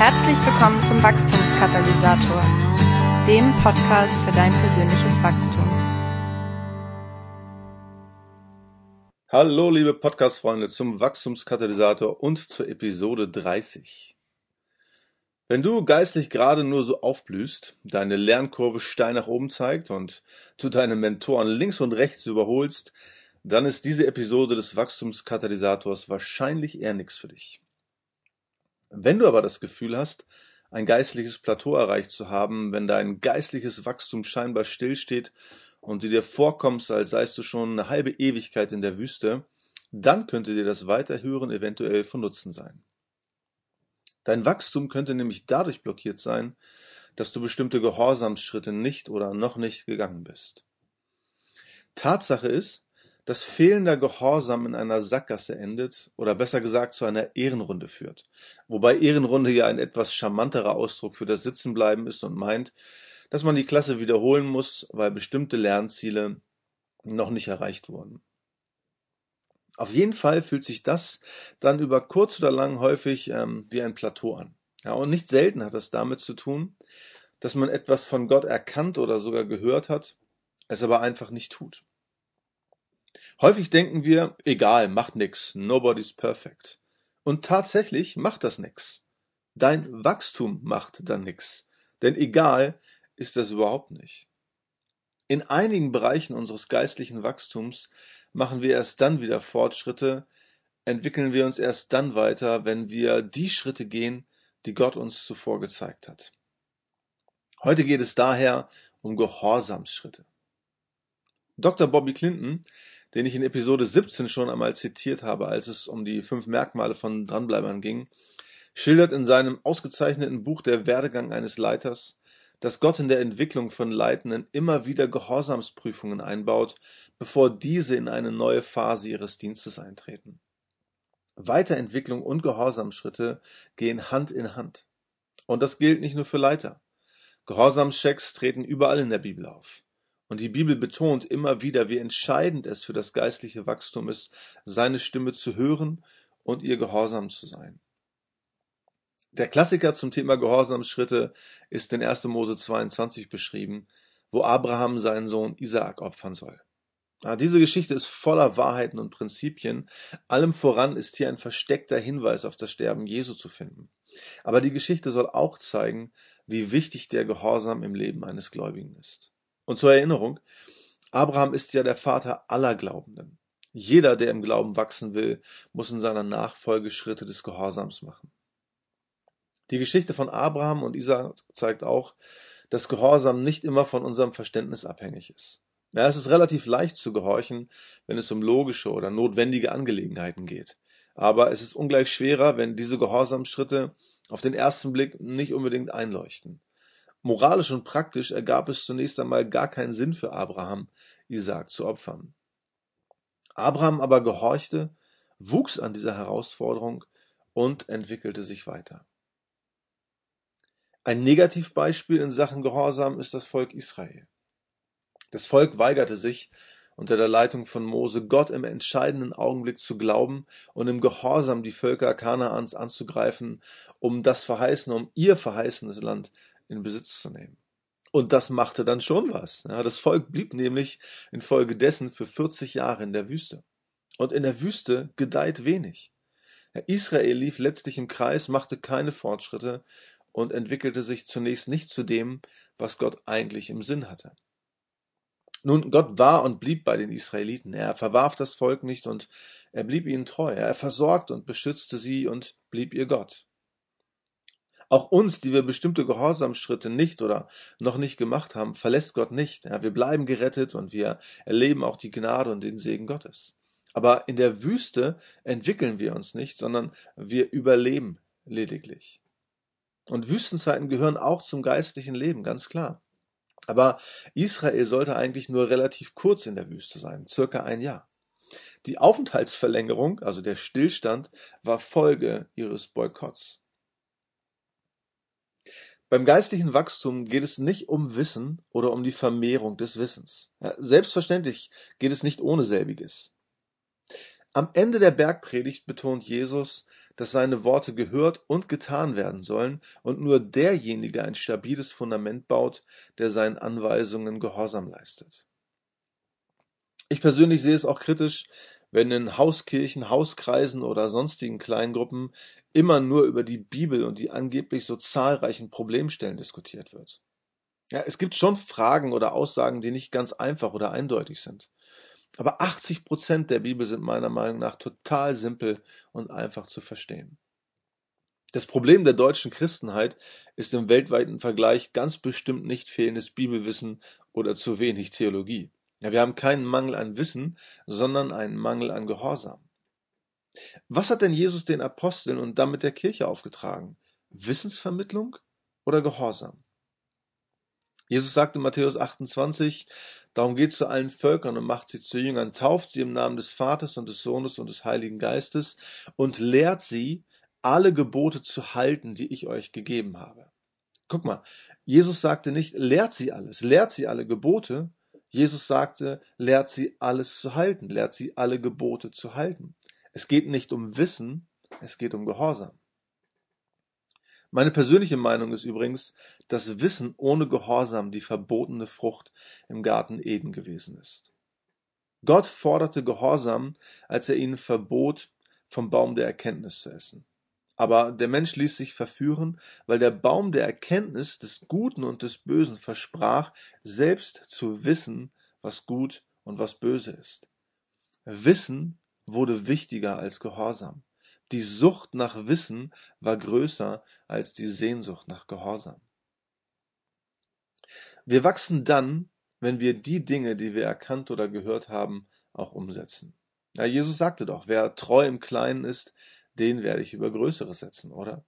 Herzlich willkommen zum Wachstumskatalysator, dem Podcast für dein persönliches Wachstum. Hallo, liebe Podcast-Freunde, zum Wachstumskatalysator und zur Episode 30. Wenn du geistlich gerade nur so aufblühst, deine Lernkurve steil nach oben zeigt und du deine Mentoren links und rechts überholst, dann ist diese Episode des Wachstumskatalysators wahrscheinlich eher nichts für dich. Wenn du aber das Gefühl hast, ein geistliches Plateau erreicht zu haben, wenn dein geistliches Wachstum scheinbar stillsteht und du dir vorkommst, als seist du schon eine halbe Ewigkeit in der Wüste, dann könnte dir das Weiterhören eventuell von Nutzen sein. Dein Wachstum könnte nämlich dadurch blockiert sein, dass du bestimmte Gehorsamsschritte nicht oder noch nicht gegangen bist. Tatsache ist, dass fehlender Gehorsam in einer Sackgasse endet oder besser gesagt zu einer Ehrenrunde führt. Wobei Ehrenrunde ja ein etwas charmanterer Ausdruck für das Sitzenbleiben ist und meint, dass man die Klasse wiederholen muss, weil bestimmte Lernziele noch nicht erreicht wurden. Auf jeden Fall fühlt sich das dann über kurz oder lang häufig ähm, wie ein Plateau an. Ja, und nicht selten hat das damit zu tun, dass man etwas von Gott erkannt oder sogar gehört hat, es aber einfach nicht tut. Häufig denken wir, egal, macht nix, nobody's perfect. Und tatsächlich macht das nix. Dein Wachstum macht dann nix. Denn egal ist das überhaupt nicht. In einigen Bereichen unseres geistlichen Wachstums machen wir erst dann wieder Fortschritte, entwickeln wir uns erst dann weiter, wenn wir die Schritte gehen, die Gott uns zuvor gezeigt hat. Heute geht es daher um Gehorsamsschritte. Dr. Bobby Clinton den ich in Episode 17 schon einmal zitiert habe, als es um die fünf Merkmale von Dranbleibern ging, schildert in seinem ausgezeichneten Buch Der Werdegang eines Leiters, dass Gott in der Entwicklung von Leitenden immer wieder Gehorsamsprüfungen einbaut, bevor diese in eine neue Phase ihres Dienstes eintreten. Weiterentwicklung und Gehorsamschritte gehen Hand in Hand. Und das gilt nicht nur für Leiter. Gehorsamschecks treten überall in der Bibel auf. Und die Bibel betont immer wieder, wie entscheidend es für das geistliche Wachstum ist, seine Stimme zu hören und ihr gehorsam zu sein. Der Klassiker zum Thema Gehorsamsschritte ist in 1. Mose 22 beschrieben, wo Abraham seinen Sohn Isaak opfern soll. Diese Geschichte ist voller Wahrheiten und Prinzipien. Allem voran ist hier ein versteckter Hinweis auf das Sterben Jesu zu finden. Aber die Geschichte soll auch zeigen, wie wichtig der Gehorsam im Leben eines Gläubigen ist. Und zur Erinnerung, Abraham ist ja der Vater aller Glaubenden. Jeder, der im Glauben wachsen will, muss in seiner Nachfolge Schritte des Gehorsams machen. Die Geschichte von Abraham und Isaac zeigt auch, dass Gehorsam nicht immer von unserem Verständnis abhängig ist. Ja, es ist relativ leicht zu gehorchen, wenn es um logische oder notwendige Angelegenheiten geht. Aber es ist ungleich schwerer, wenn diese Gehorsamsschritte auf den ersten Blick nicht unbedingt einleuchten. Moralisch und praktisch ergab es zunächst einmal gar keinen Sinn für Abraham, Isaak zu opfern. Abraham aber gehorchte, wuchs an dieser Herausforderung und entwickelte sich weiter. Ein Negativbeispiel in Sachen Gehorsam ist das Volk Israel. Das Volk weigerte sich, unter der Leitung von Mose Gott im entscheidenden Augenblick zu glauben und im Gehorsam die Völker Kanaans anzugreifen, um das verheißene, um ihr verheißenes Land in Besitz zu nehmen. Und das machte dann schon was. Das Volk blieb nämlich infolgedessen für 40 Jahre in der Wüste. Und in der Wüste gedeiht wenig. Israel lief letztlich im Kreis, machte keine Fortschritte und entwickelte sich zunächst nicht zu dem, was Gott eigentlich im Sinn hatte. Nun, Gott war und blieb bei den Israeliten. Er verwarf das Volk nicht und er blieb ihnen treu. Er versorgte und beschützte sie und blieb ihr Gott. Auch uns, die wir bestimmte Gehorsamsschritte nicht oder noch nicht gemacht haben, verlässt Gott nicht. Ja, wir bleiben gerettet und wir erleben auch die Gnade und den Segen Gottes. Aber in der Wüste entwickeln wir uns nicht, sondern wir überleben lediglich. Und Wüstenzeiten gehören auch zum geistlichen Leben, ganz klar. Aber Israel sollte eigentlich nur relativ kurz in der Wüste sein, circa ein Jahr. Die Aufenthaltsverlängerung, also der Stillstand, war Folge ihres Boykotts. Beim geistlichen Wachstum geht es nicht um Wissen oder um die Vermehrung des Wissens. Ja, selbstverständlich geht es nicht ohne selbiges. Am Ende der Bergpredigt betont Jesus, dass seine Worte gehört und getan werden sollen und nur derjenige ein stabiles Fundament baut, der seinen Anweisungen Gehorsam leistet. Ich persönlich sehe es auch kritisch, wenn in Hauskirchen, Hauskreisen oder sonstigen Kleingruppen immer nur über die Bibel und die angeblich so zahlreichen Problemstellen diskutiert wird. Ja, es gibt schon Fragen oder Aussagen, die nicht ganz einfach oder eindeutig sind. Aber 80 Prozent der Bibel sind meiner Meinung nach total simpel und einfach zu verstehen. Das Problem der deutschen Christenheit ist im weltweiten Vergleich ganz bestimmt nicht fehlendes Bibelwissen oder zu wenig Theologie. Ja, wir haben keinen Mangel an Wissen, sondern einen Mangel an Gehorsam. Was hat denn Jesus den Aposteln und damit der Kirche aufgetragen? Wissensvermittlung oder Gehorsam? Jesus sagte in Matthäus 28, darum geht zu allen Völkern und macht sie zu Jüngern, tauft sie im Namen des Vaters und des Sohnes und des Heiligen Geistes und lehrt sie, alle Gebote zu halten, die ich euch gegeben habe. Guck mal, Jesus sagte nicht, lehrt sie alles, lehrt sie alle Gebote. Jesus sagte, lehrt sie alles zu halten, lehrt sie alle Gebote zu halten. Es geht nicht um Wissen, es geht um Gehorsam. Meine persönliche Meinung ist übrigens, dass Wissen ohne Gehorsam die verbotene Frucht im Garten Eden gewesen ist. Gott forderte Gehorsam, als er ihnen verbot, vom Baum der Erkenntnis zu essen. Aber der Mensch ließ sich verführen, weil der Baum der Erkenntnis des Guten und des Bösen versprach, selbst zu wissen, was gut und was böse ist. Wissen wurde wichtiger als Gehorsam. Die Sucht nach Wissen war größer als die Sehnsucht nach Gehorsam. Wir wachsen dann, wenn wir die Dinge, die wir erkannt oder gehört haben, auch umsetzen. Ja, Jesus sagte doch, wer treu im Kleinen ist, den werde ich über Größeres setzen, oder?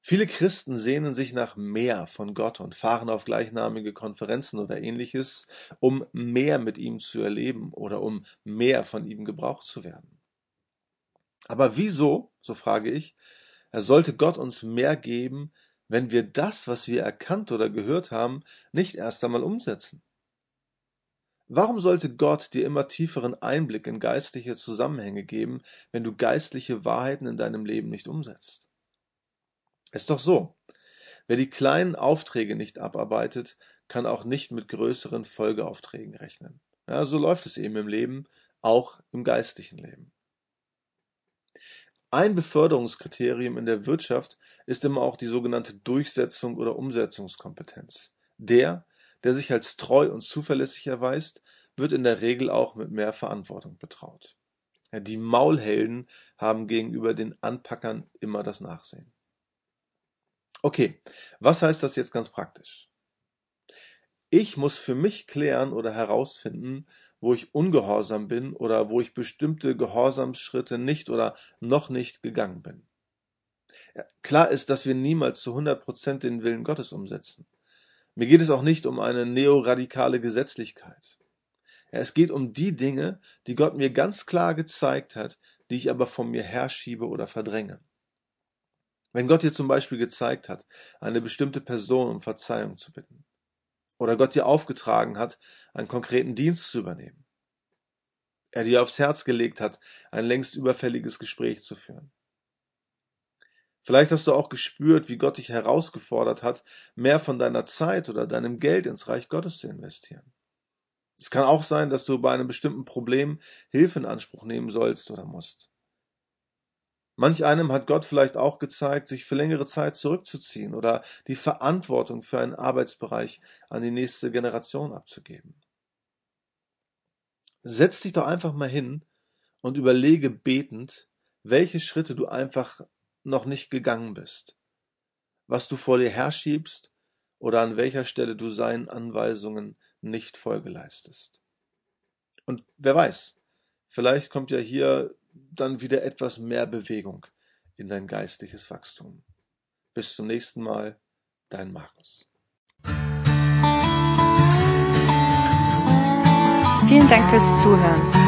Viele Christen sehnen sich nach mehr von Gott und fahren auf gleichnamige Konferenzen oder ähnliches, um mehr mit ihm zu erleben oder um mehr von ihm gebraucht zu werden. Aber wieso, so frage ich, sollte Gott uns mehr geben, wenn wir das, was wir erkannt oder gehört haben, nicht erst einmal umsetzen? Warum sollte Gott dir immer tieferen Einblick in geistliche Zusammenhänge geben, wenn du geistliche Wahrheiten in deinem Leben nicht umsetzt? Ist doch so. Wer die kleinen Aufträge nicht abarbeitet, kann auch nicht mit größeren Folgeaufträgen rechnen. Ja, so läuft es eben im Leben, auch im geistlichen Leben. Ein Beförderungskriterium in der Wirtschaft ist immer auch die sogenannte Durchsetzung oder Umsetzungskompetenz. Der, der sich als treu und zuverlässig erweist, wird in der Regel auch mit mehr Verantwortung betraut. Die Maulhelden haben gegenüber den Anpackern immer das Nachsehen. Okay, was heißt das jetzt ganz praktisch? Ich muss für mich klären oder herausfinden, wo ich ungehorsam bin oder wo ich bestimmte Gehorsamsschritte nicht oder noch nicht gegangen bin. Klar ist, dass wir niemals zu 100 Prozent den Willen Gottes umsetzen. Mir geht es auch nicht um eine neoradikale Gesetzlichkeit. Es geht um die Dinge, die Gott mir ganz klar gezeigt hat, die ich aber von mir herschiebe oder verdränge. Wenn Gott dir zum Beispiel gezeigt hat, eine bestimmte Person um Verzeihung zu bitten, oder Gott dir aufgetragen hat, einen konkreten Dienst zu übernehmen. Er dir aufs Herz gelegt hat, ein längst überfälliges Gespräch zu führen. Vielleicht hast du auch gespürt, wie Gott dich herausgefordert hat, mehr von deiner Zeit oder deinem Geld ins Reich Gottes zu investieren. Es kann auch sein, dass du bei einem bestimmten Problem Hilfe in Anspruch nehmen sollst oder musst. Manch einem hat Gott vielleicht auch gezeigt, sich für längere Zeit zurückzuziehen oder die Verantwortung für einen Arbeitsbereich an die nächste Generation abzugeben. Setz dich doch einfach mal hin und überlege betend, welche Schritte du einfach noch nicht gegangen bist, was du vor dir herschiebst oder an welcher Stelle du seinen Anweisungen nicht Folge leistest. Und wer weiß, vielleicht kommt ja hier dann wieder etwas mehr Bewegung in dein geistliches Wachstum. Bis zum nächsten Mal, dein Markus. Vielen Dank fürs Zuhören.